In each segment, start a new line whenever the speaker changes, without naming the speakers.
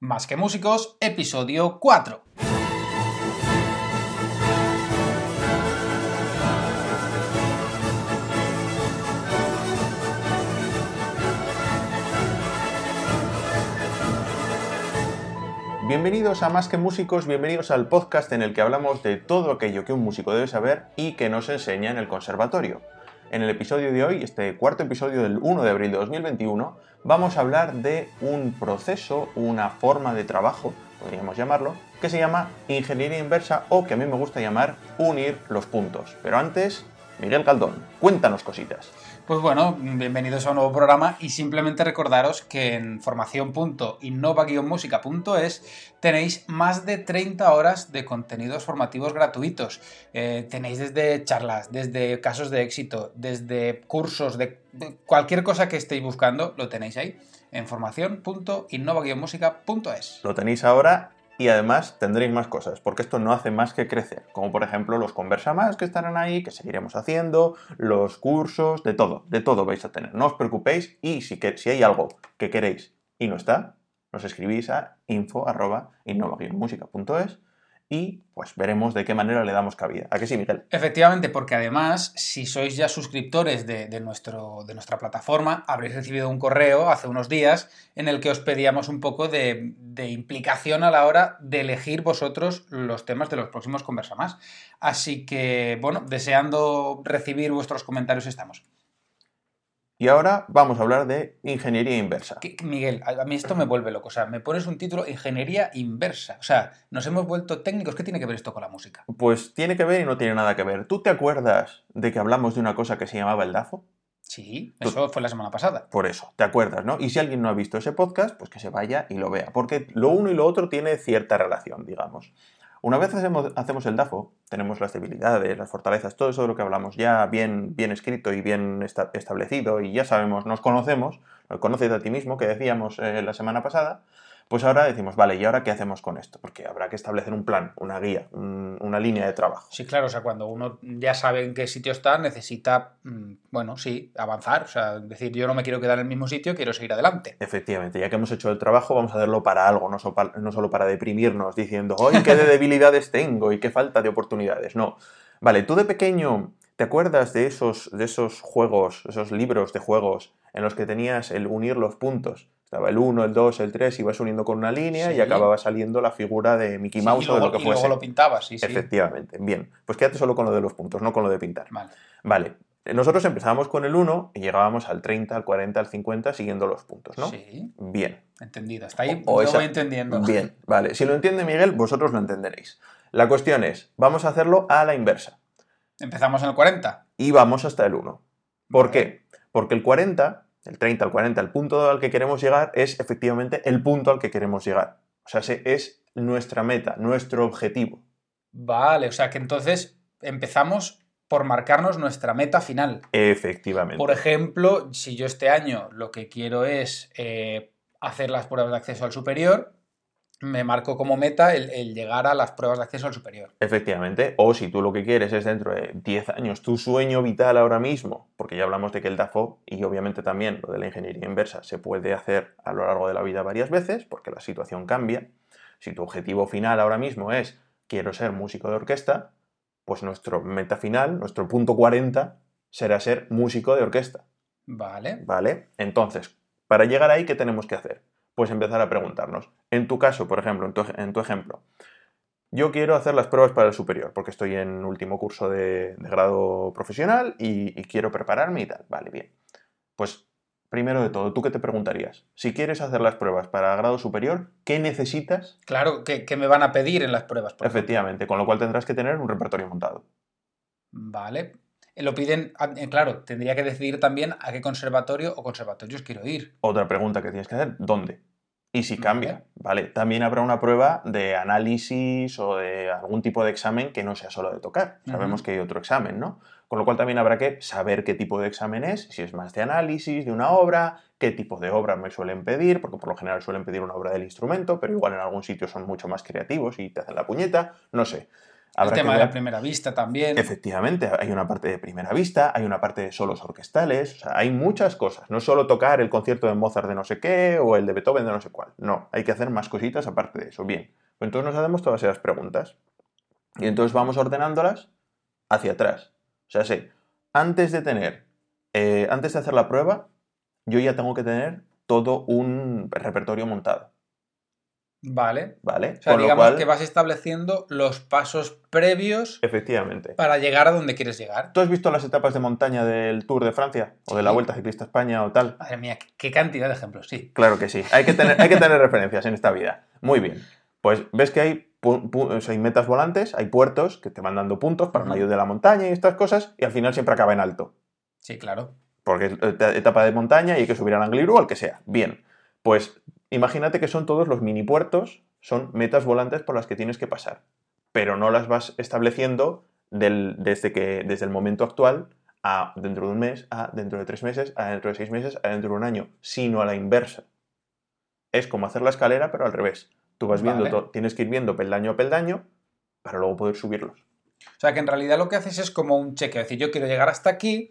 Más que músicos, episodio 4.
Bienvenidos a Más que Músicos, bienvenidos al podcast en el que hablamos de todo aquello que un músico debe saber y que nos enseña en el conservatorio. En el episodio de hoy, este cuarto episodio del 1 de abril de 2021, vamos a hablar de un proceso, una forma de trabajo, podríamos llamarlo, que se llama ingeniería inversa o que a mí me gusta llamar unir los puntos. Pero antes, Miguel Caldón, cuéntanos cositas.
Pues bueno, bienvenidos a un nuevo programa y simplemente recordaros que en formación.innova-música.es tenéis más de 30 horas de contenidos formativos gratuitos. Eh, tenéis desde charlas, desde casos de éxito, desde cursos, de cualquier cosa que estéis buscando, lo tenéis ahí en formación.innova-música.es.
Lo tenéis ahora y además tendréis más cosas, porque esto no hace más que crecer, como por ejemplo los conversa más que estarán ahí, que seguiremos haciendo, los cursos, de todo, de todo vais a tener. No os preocupéis y si, que, si hay algo que queréis y no está, nos escribís a info.innova-música.es y pues veremos de qué manera le damos cabida. ¿A qué sí, Miguel?
Efectivamente, porque además, si sois ya suscriptores de, nuestro, de nuestra plataforma, habréis recibido un correo hace unos días en el que os pedíamos un poco de, implicación a la hora de elegir vosotros los temas de los próximos Conversa Más. Así que, bueno, deseando recibir vuestros comentarios estamos.
Y ahora vamos a hablar de ingeniería inversa.
Miguel, a mí esto me vuelve loco. O sea, me pones un título Ingeniería inversa. O sea, nos hemos vuelto técnicos. ¿Qué tiene que ver esto con la música?
Pues tiene que ver y no tiene nada que ver. ¿Tú te acuerdas de que hablamos de una cosa que se llamaba el DAFO?
Sí, eso fue la semana pasada.
Por eso, ¿te acuerdas, no? Y si alguien no ha visto ese podcast, pues que se vaya y lo vea. Porque lo uno y lo otro tiene cierta relación, digamos. Una vez hacemos, el DAFO, tenemos las debilidades, las fortalezas, todo eso de lo que hablamos ya bien, bien escrito y bien establecido y ya sabemos, nos conocemos, conoces a ti mismo, que decíamos eh, la semana pasada, pues ahora decimos, vale, ¿y ahora qué hacemos con esto? Porque habrá que establecer un plan, una guía, una línea de trabajo.
Sí, claro, o sea, cuando uno ya sabe en qué sitio está, necesita, mm, bueno, sí, avanzar, o sea, decir, yo no me quiero quedar en el mismo sitio, quiero seguir adelante.
Efectivamente, ya que hemos hecho el trabajo, vamos a hacerlo para algo, no, no solo para deprimirnos diciendo, ¡ay, qué de debilidades tengo y qué falta de oportunidades! No. Vale, tú de pequeño, ¿te acuerdas de esos, de esos juegos, esos libros de juegos en los que tenías el unir los puntos? Estaba el 1, el 2, el 3, ibas uniendo con una línea y acababa saliendo la figura de Mickey Mouse o de lo que fuese.
Y luego lo pintabas, sí,
sí. Efectivamente. Bien, pues quédate solo con lo de los puntos, no con lo de pintar. Vale. Vale. Nosotros empezábamos con el 1 y llegábamos al 30, al 40, al 50 siguiendo los puntos, ¿no?
Sí.
Bien.
Entendido. Está ahí o, lo voy entendiendo.
Bien, vale. Si lo entiende Miguel, vosotros lo entenderéis. La cuestión es, vamos a hacerlo a la inversa.
Empezamos en el 40.
Y vamos hasta el 1. ¿Por qué? Porque el 40 el 30 al 40, el punto al que queremos llegar es efectivamente el punto al que queremos llegar. O sea, es nuestra meta, nuestro objetivo.
Vale, o sea que entonces empezamos por marcarnos nuestra meta final.
Efectivamente.
Por ejemplo, si yo este año lo que quiero es eh, hacer las pruebas de acceso al superior, me marco como meta el, llegar a las pruebas de acceso al superior.
Efectivamente, o si tú lo que quieres es dentro de 10 años, tu sueño vital ahora mismo, porque ya hablamos de que el DAFO y obviamente también lo de la ingeniería inversa se puede hacer a lo largo de la vida varias veces, porque la situación cambia. Si tu objetivo final ahora mismo es quiero ser músico de orquesta, pues nuestro meta final, nuestro punto 40, será ser músico de orquesta.
Vale.
Vale. Entonces, para llegar ahí, ¿qué tenemos que hacer? Pues empezar a preguntarnos. En tu caso, por ejemplo, en tu, ejemplo, yo quiero hacer las pruebas para el superior, porque estoy en último curso de, grado profesional y, quiero prepararme y tal. Vale, bien. Pues primero de todo, ¿tú qué te preguntarías? Si quieres hacer las pruebas para grado superior, ¿qué necesitas?
Claro, ¿qué, me van a pedir en las pruebas?
Efectivamente, con lo cual tendrás que tener un repertorio montado.
Vale. Lo piden, eh, claro, tendría que decidir también a qué conservatorio o conservatorios quiero ir.
Otra pregunta que tienes que hacer, ¿dónde? Y si cambia, ¿vale? También habrá una prueba de análisis o de algún tipo de examen que no sea solo de tocar. Sabemos que hay otro examen, ¿no? Con lo cual también habrá que saber qué tipo de examen es, si es más de análisis, de una obra, qué tipo de obra me suelen pedir, porque por lo general suelen pedir una obra del instrumento, pero igual en algún sitio son mucho más creativos y te hacen la puñeta, no sé.
El tema de la primera vista también.
Efectivamente, hay una parte de primera vista, hay una parte de solos orquestales, o sea, hay muchas cosas. No solo tocar el concierto de Mozart de no sé qué o el de Beethoven de no sé cuál. No, hay que hacer más cositas aparte de eso. Bien, pues entonces nos hacemos todas esas preguntas. Y entonces vamos ordenándolas hacia atrás. O sea, sé, antes de tener, eh, antes de hacer la prueba, yo ya tengo que tener todo un repertorio montado.
Vale.
Vale.
O sea, digamos que vas estableciendo los pasos previos.
Efectivamente.
Para llegar a donde quieres llegar.
¿Tú has visto las etapas de montaña del Tour de Francia? O de la Vuelta Ciclista España o tal.
Madre mía, qué cantidad de ejemplos, sí.
Claro que sí. Hay que tener, hay que tener referencias en esta vida. Muy bien. Pues ves que hay, hay metas volantes, hay puertos que te van dando puntos para medio de la montaña y estas cosas, y al final siempre acaba en alto.
Sí, claro.
Porque es etapa de montaña y hay que subir al Angliru o al que sea. Bien. Pues imagínate que son todos los mini puertos, son metas volantes por las que tienes que pasar, pero no las vas estableciendo desde, que, desde el momento actual a dentro de un mes, a dentro de tres meses, a dentro de seis meses, a dentro de un año, sino a la inversa. Es como hacer la escalera, pero al revés. Tú vas viendo, tienes que ir viendo peldaño a peldaño para luego poder subirlos.
O sea que en realidad lo que haces es como un cheque, es decir, yo quiero llegar hasta aquí,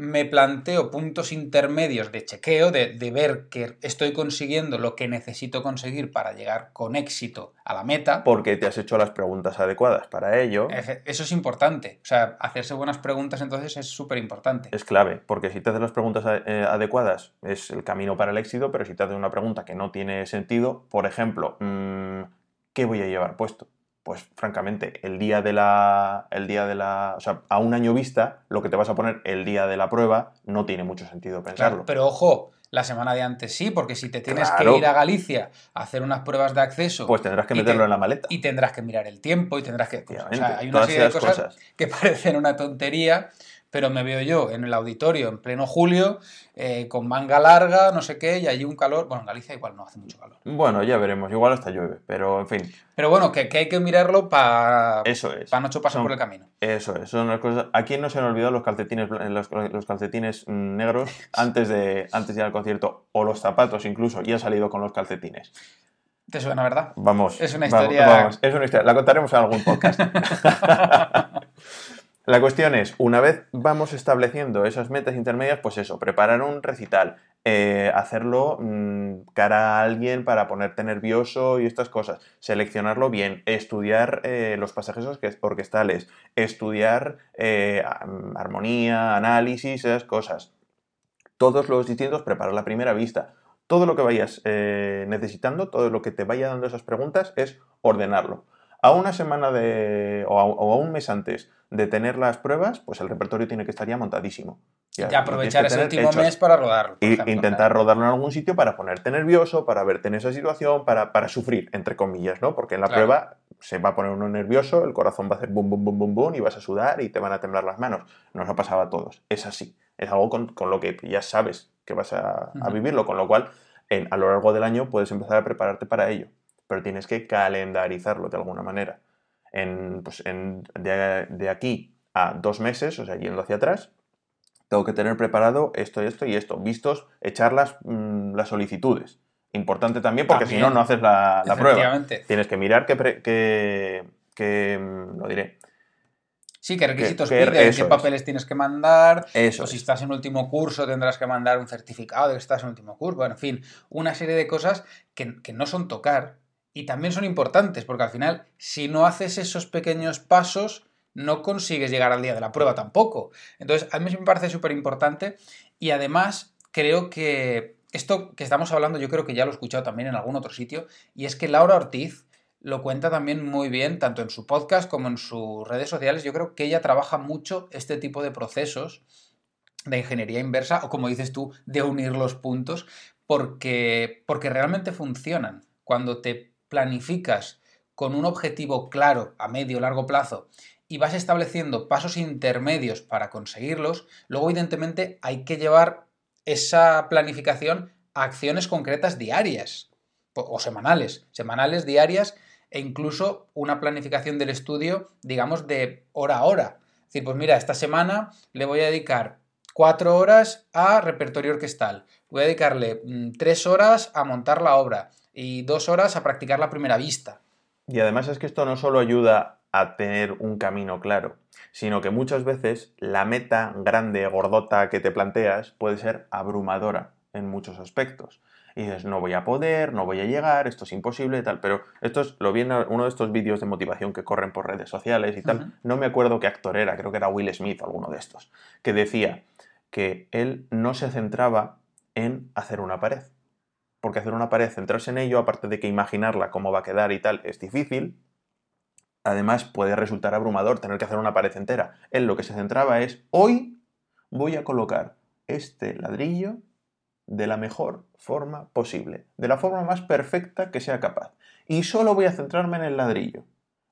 me planteo puntos intermedios de chequeo, de, ver que estoy consiguiendo lo que necesito conseguir para llegar con éxito a la meta.
Porque te has hecho las preguntas adecuadas para ello.
Eso es importante. O sea, hacerse buenas preguntas entonces es súper importante.
Es clave, porque si te haces las preguntas eh, adecuadas es el camino para el éxito, pero si te haces una pregunta que no tiene sentido, por ejemplo, mm, ¿qué voy a llevar puesto? Pues francamente, el día de la. El día de la. O sea, a un año vista, lo que te vas a poner el día de la prueba no tiene mucho sentido pensarlo.
pero ojo, la semana de antes sí, porque si te tienes que ir a Galicia a hacer unas pruebas de acceso.
Pues tendrás que meterlo en la maleta.
Y tendrás que mirar el tiempo y tendrás que. O sea, hay una serie de cosas, que parecen una tontería pero me veo yo en el auditorio en pleno julio, eh, con manga larga, no sé qué, y allí un calor. Bueno, en Galicia igual no hace mucho calor.
Bueno, ya veremos, igual hasta llueve, pero en fin.
Pero bueno, que, hay que mirarlo para.
Eso es.
Para no choparse por el camino.
Eso es, son las cosas. Aquí no se han olvidado los calcetines, los, calcetines mm, negros antes de, antes de ir al concierto, o los zapatos incluso, y han salido con los calcetines.
¿Te suena, verdad?
Vamos.
Es una historia.
es una historia. La contaremos en algún podcast. La cuestión es, una vez vamos estableciendo esas metas intermedias, pues eso, preparar un recital, eh, hacerlo mm, cara a alguien para ponerte nervioso y estas cosas, seleccionarlo bien, estudiar eh, los pasajes orquestales, estudiar eh, armonía, análisis, esas cosas. Todos los distintos, preparar la primera vista. Todo lo que vayas necesitando, todo lo que te vaya dando esas preguntas es ordenarlo. A una semana de, o a un mes antes de tener las pruebas, pues el repertorio tiene que estar ya montadísimo.
Ya, y aprovechar ese último mes para rodarlo.
Y intentar rodarlo en algún sitio para ponerte nervioso, para verte en esa situación, para, para sufrir, entre comillas, ¿no? Porque en la prueba se va a poner uno nervioso, el corazón va a hacer bum, bum, bum, bum, bum, y vas a sudar y te van a temblar las manos. Nos ha pasado a todos. Es así. Es algo con, lo que ya sabes que vas a, vivirlo, con lo cual en, a lo largo del año puedes empezar a prepararte para ello. Pero tienes que calendarizarlo de alguna manera en, pues de, aquí a dos meses, o sea, yendo hacia atrás, tengo que tener preparado esto, esto y esto, vistos, echar las, mm, las solicitudes. Importante también porque si no, no haces la, prueba. Tienes que mirar qué, que, mm, lo diré.
Sí, qué requisitos piden, qué papeles tienes que mandar, o si estás en último curso tendrás que mandar un certificado de que estás en último curso, bueno, en fin, una serie de cosas que, que no son tocar, y también son importantes, porque al final, si no haces esos pequeños pasos, no consigues llegar al día de la prueba tampoco. Entonces, a mí me parece súper importante y además creo que esto que estamos hablando, yo creo que ya lo he escuchado también en algún otro sitio, y es que Laura Ortiz lo cuenta también muy bien, tanto en su podcast como en sus redes sociales. Yo creo que ella trabaja mucho este tipo de procesos de ingeniería inversa, o como dices tú, de unir los puntos, porque, porque realmente funcionan. Cuando te planificas con un objetivo claro a medio o largo plazo y vas estableciendo pasos intermedios para conseguirlos, luego evidentemente hay que llevar esa planificación a acciones concretas diarias o semanales, semanales, diarias e incluso una planificación del estudio, digamos, de hora a hora. Es decir, pues mira, esta semana le voy a dedicar cuatro horas a repertorio orquestal, voy a dedicarle mm, tres horas a montar la obra, y dos horas a practicar la primera vista.
Y además es que esto no solo ayuda a tener un camino claro, sino que muchas veces la meta grande, gordota que te planteas puede ser abrumadora en muchos aspectos. Y dices, no voy a poder, no voy a llegar, esto es imposible y tal. Pero esto es, lo vi en uno de estos vídeos de motivación que corren por redes sociales y tal. No me acuerdo qué actor era, creo que era Will Smith o alguno de estos, que decía que él no se centraba en hacer una pared. Porque hacer una pared, centrarse en ello, aparte de que imaginarla cómo va a quedar y tal, es difícil, además puede resultar abrumador tener que hacer una pared entera. Él lo que se centraba es, hoy voy a colocar este ladrillo de la mejor forma posible, de la forma más perfecta que sea capaz. Y solo voy a centrarme en el ladrillo.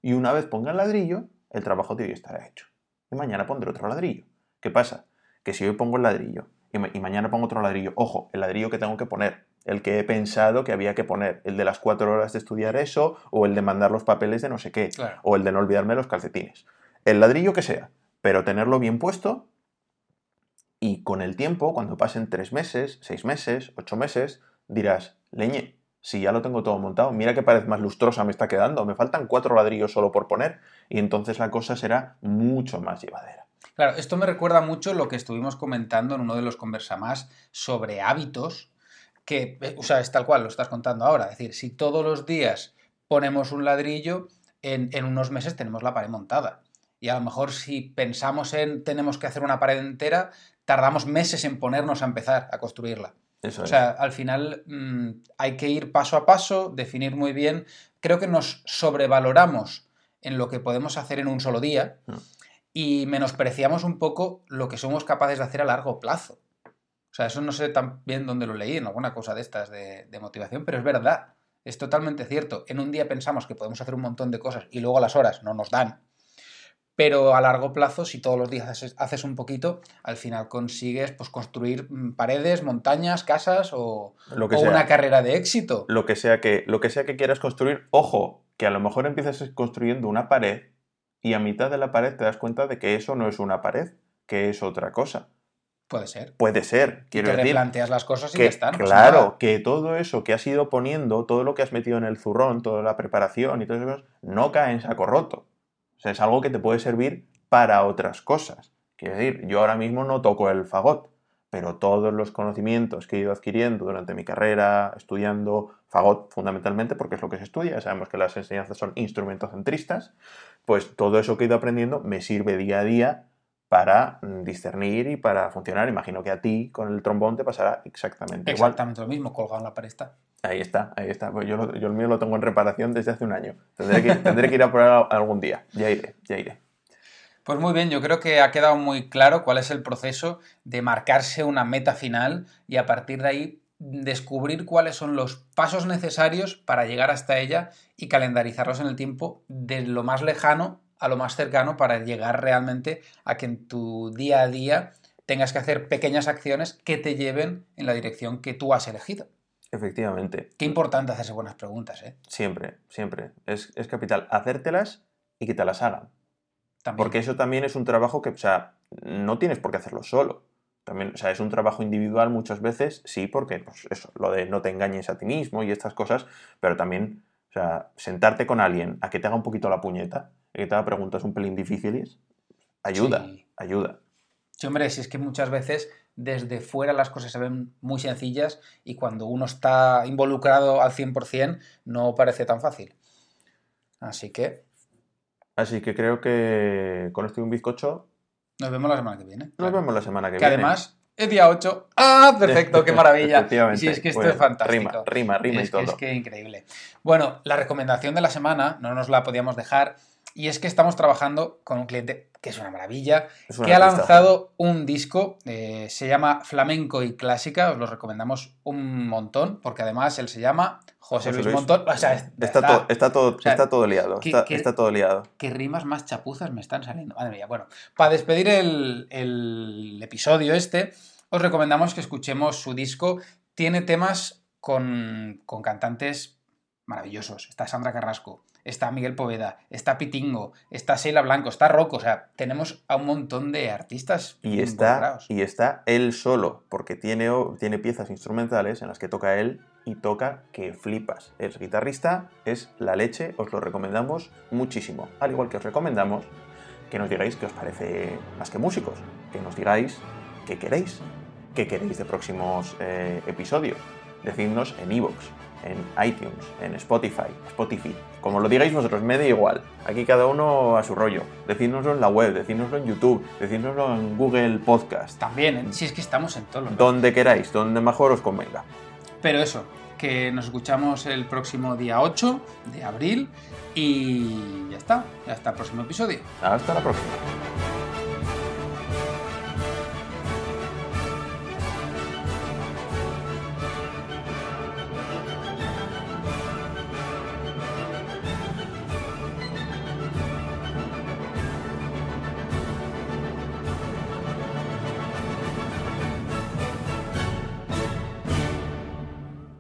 Y una vez ponga el ladrillo, el trabajo de hoy estará hecho. Y mañana pondré otro ladrillo. ¿Qué pasa? Que si hoy pongo el ladrillo y, mañana pongo otro ladrillo, ojo, el ladrillo que tengo que poner, el que he pensado que había que poner, el de las cuatro horas de estudiar eso, o el de mandar los papeles de no sé qué, o el de no olvidarme los calcetines. El ladrillo que sea, pero tenerlo bien puesto y con el tiempo, cuando pasen tres meses, seis meses, ocho meses, dirás, leñe, si ya lo tengo todo montado, mira qué pared más lustrosa me está quedando, me faltan cuatro ladrillos solo por poner, y entonces la cosa será mucho más llevadera.
Claro, esto me recuerda mucho lo que estuvimos comentando en uno de los conversamás sobre hábitos, que, eh, o sea, es tal cual, lo estás contando ahora. Es decir, si todos los días ponemos un ladrillo, en, en unos meses tenemos la pared montada. Y a lo mejor si pensamos en tenemos que hacer una pared entera, tardamos meses en ponernos a empezar a construirla. o sea, al final mm, hay que ir paso a paso, definir muy bien. Creo que nos sobrevaloramos en lo que podemos hacer en un solo día mm. y menospreciamos un poco lo que somos capaces de hacer a largo plazo. O sea, eso no sé tan bien dónde lo leí, en alguna cosa de estas de, de motivación, pero es verdad. Es totalmente cierto. En un día pensamos que podemos hacer un montón de cosas y luego las horas no nos dan pero a largo plazo, si todos los días haces, un poquito, al final consigues pues, construir mm, paredes, montañas, casas o, una carrera de éxito.
Lo que, sea que, lo que sea que quieras construir, ojo, que a lo mejor empiezas construyendo una pared y a mitad de la pared te das cuenta de que eso no es una pared, que es otra cosa.
Puede ser.
Puede ser, quiero
te
decir.
planteas las cosas y ya están.
Claro, que todo eso que has ido poniendo, todo lo que has metido en el zurrón, toda la preparación y todo eso, no cae en saco roto. O sea, es algo que te puede servir para otras cosas. Quiero decir, yo ahora mismo no toco el fagot, pero todos los conocimientos que he ido adquiriendo durante mi carrera, estudiando fagot fundamentalmente, porque es lo que se estudia, sabemos que las enseñanzas son instrumentocentristas, pues todo eso que he ido aprendiendo me sirve día a día para discernir y para funcionar. Imagino que a ti con el trombón te pasará exactamente,
igual. Exactamente lo mismo, colgado en la pared está.
Ahí está, ahí está. Pues yo, yo, el mío lo tengo en reparación desde hace un año. Tendré que, tendré que ir a probar algún día. Ya iré, ya iré.
Pues muy bien, yo creo que ha quedado muy claro cuál es el proceso de marcarse una meta final y a partir de ahí descubrir cuáles son los pasos necesarios para llegar hasta ella y calendarizarlos en el tiempo de lo más lejano a lo más cercano para llegar realmente a que en tu día a día tengas que hacer pequeñas acciones que te lleven en la dirección que tú has elegido.
Efectivamente.
Qué importante hacerse buenas preguntas, ¿eh?
Siempre, siempre. Es, capital hacértelas y que te las hagan. Porque eso también es un trabajo que, o sea, no tienes por qué hacerlo solo. También, o sea, es un trabajo individual muchas veces, sí, porque, pues eso, lo de no te engañes a ti mismo y estas cosas, pero también, o sea, sentarte con alguien a que te haga un poquito la puñeta que te haga preguntas un pelín difíciles, ayuda, ayuda.
Sí, hombre, si es que muchas veces desde fuera las cosas se ven muy sencillas y cuando uno está involucrado al 100% no parece tan fácil. Así que...
Así que creo que con esto y un bizcocho...
Nos vemos la semana que viene.
Nos vemos la semana que,
viene. Que además es día 8. ¡Ah! Perfecto, qué maravilla. sí, es que esto es fantástico.
Rima, rima, rima y todo.
es que increíble. Bueno, la recomendación de la semana, no nos la podíamos dejar, y es que estamos trabajando con un cliente que es una maravilla, que ha lanzado un disco, eh, se llama Flamenco y Clásica, os lo recomendamos un montón, porque además él se llama José, Luis, Montón.
está, todo, está, todo, está todo liado. está, todo liado.
Qué rimas más chapuzas me están saliendo. Madre mía. Bueno, para despedir el, el episodio este, os recomendamos que escuchemos su disco. Tiene temas con, con cantantes maravillosos. Está Sandra Carrasco, está Miguel Poveda, está Pitingo, está Sheila Blanco, está Rocco, o sea, tenemos a un montón de artistas.
Y está, y está él solo, porque tiene, tiene piezas instrumentales en las que toca él y toca que flipas. Es guitarrista, es la leche, os lo recomendamos muchísimo. Al igual que os recomendamos que nos digáis qué os parece más que músicos, que nos digáis qué queréis, qué queréis de próximos eh, episodios. Decidnos en iVoox, en iTunes, en Spotify, Spotify. Como lo digáis vosotros, me da igual. Aquí cada uno a su rollo. Decídnoslo en la web, decídnoslo en YouTube, decídnoslo en Google Podcast.
También, ¿eh? si es que estamos en todos los
Donde queráis, donde mejor os convenga.
Pero eso, que nos escuchamos el próximo día 8 de abril y ya está, hasta el próximo episodio.
Hasta la próxima.